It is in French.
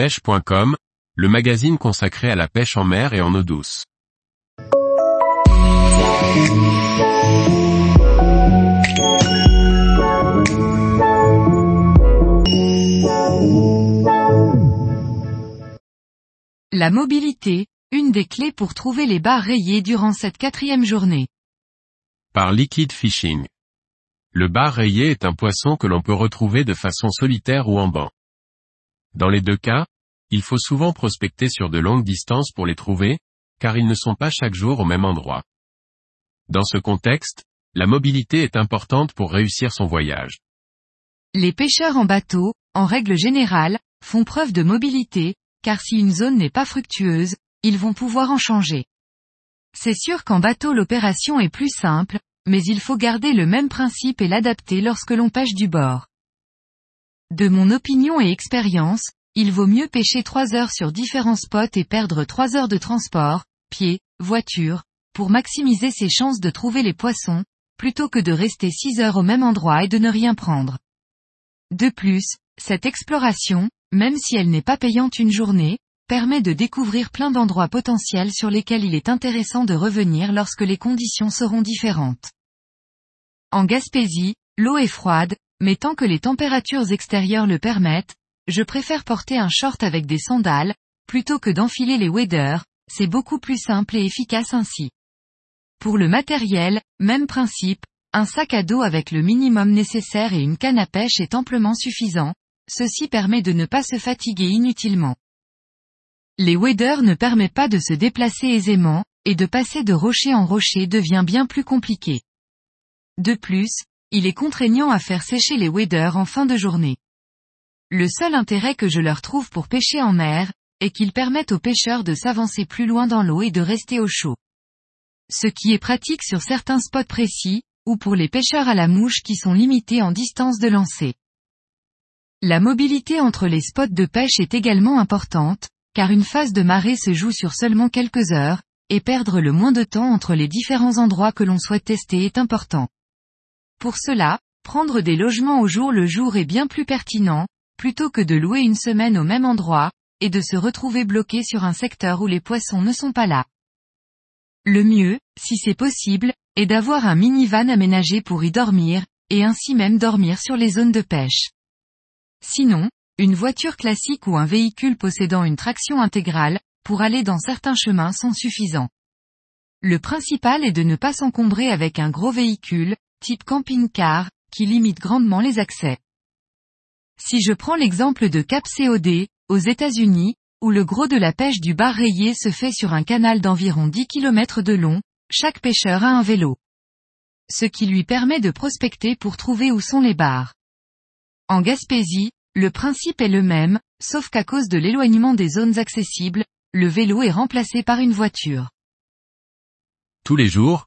pêche.com, le magazine consacré à la pêche en mer et en eau douce. La mobilité, une des clés pour trouver les barres rayées durant cette quatrième journée. Par Liquid Fishing. Le bar rayé est un poisson que l'on peut retrouver de façon solitaire ou en banc. Dans les deux cas, il faut souvent prospecter sur de longues distances pour les trouver, car ils ne sont pas chaque jour au même endroit. Dans ce contexte, la mobilité est importante pour réussir son voyage. Les pêcheurs en bateau, en règle générale, font preuve de mobilité, car si une zone n'est pas fructueuse, ils vont pouvoir en changer. C'est sûr qu'en bateau l'opération est plus simple, mais il faut garder le même principe et l'adapter lorsque l'on pêche du bord. De mon opinion et expérience, il vaut mieux pêcher 3 heures sur différents spots et perdre 3 heures de transport, pied, voiture, pour maximiser ses chances de trouver les poissons, plutôt que de rester 6 heures au même endroit et de ne rien prendre. De plus, cette exploration, même si elle n'est pas payante une journée, permet de découvrir plein d'endroits potentiels sur lesquels il est intéressant de revenir lorsque les conditions seront différentes. En Gaspésie, l'eau est froide, mais tant que les températures extérieures le permettent, je préfère porter un short avec des sandales, plutôt que d'enfiler les waders, c'est beaucoup plus simple et efficace ainsi. Pour le matériel, même principe, un sac à dos avec le minimum nécessaire et une canne à pêche est amplement suffisant, ceci permet de ne pas se fatiguer inutilement. Les waders ne permettent pas de se déplacer aisément, et de passer de rocher en rocher devient bien plus compliqué. De plus, il est contraignant à faire sécher les waders en fin de journée. Le seul intérêt que je leur trouve pour pêcher en mer, est qu'ils permettent aux pêcheurs de s'avancer plus loin dans l'eau et de rester au chaud. Ce qui est pratique sur certains spots précis, ou pour les pêcheurs à la mouche qui sont limités en distance de lancer. La mobilité entre les spots de pêche est également importante, car une phase de marée se joue sur seulement quelques heures, et perdre le moins de temps entre les différents endroits que l'on souhaite tester est important. Pour cela, prendre des logements au jour le jour est bien plus pertinent, plutôt que de louer une semaine au même endroit, et de se retrouver bloqué sur un secteur où les poissons ne sont pas là. Le mieux, si c'est possible, est d'avoir un minivan aménagé pour y dormir, et ainsi même dormir sur les zones de pêche. Sinon, une voiture classique ou un véhicule possédant une traction intégrale, pour aller dans certains chemins sont suffisants. Le principal est de ne pas s'encombrer avec un gros véhicule, type camping-car, qui limite grandement les accès. Si je prends l'exemple de Cap COD, aux États-Unis, où le gros de la pêche du bar rayé se fait sur un canal d'environ 10 km de long, chaque pêcheur a un vélo. Ce qui lui permet de prospecter pour trouver où sont les bars. En Gaspésie, le principe est le même, sauf qu'à cause de l'éloignement des zones accessibles, le vélo est remplacé par une voiture. Tous les jours,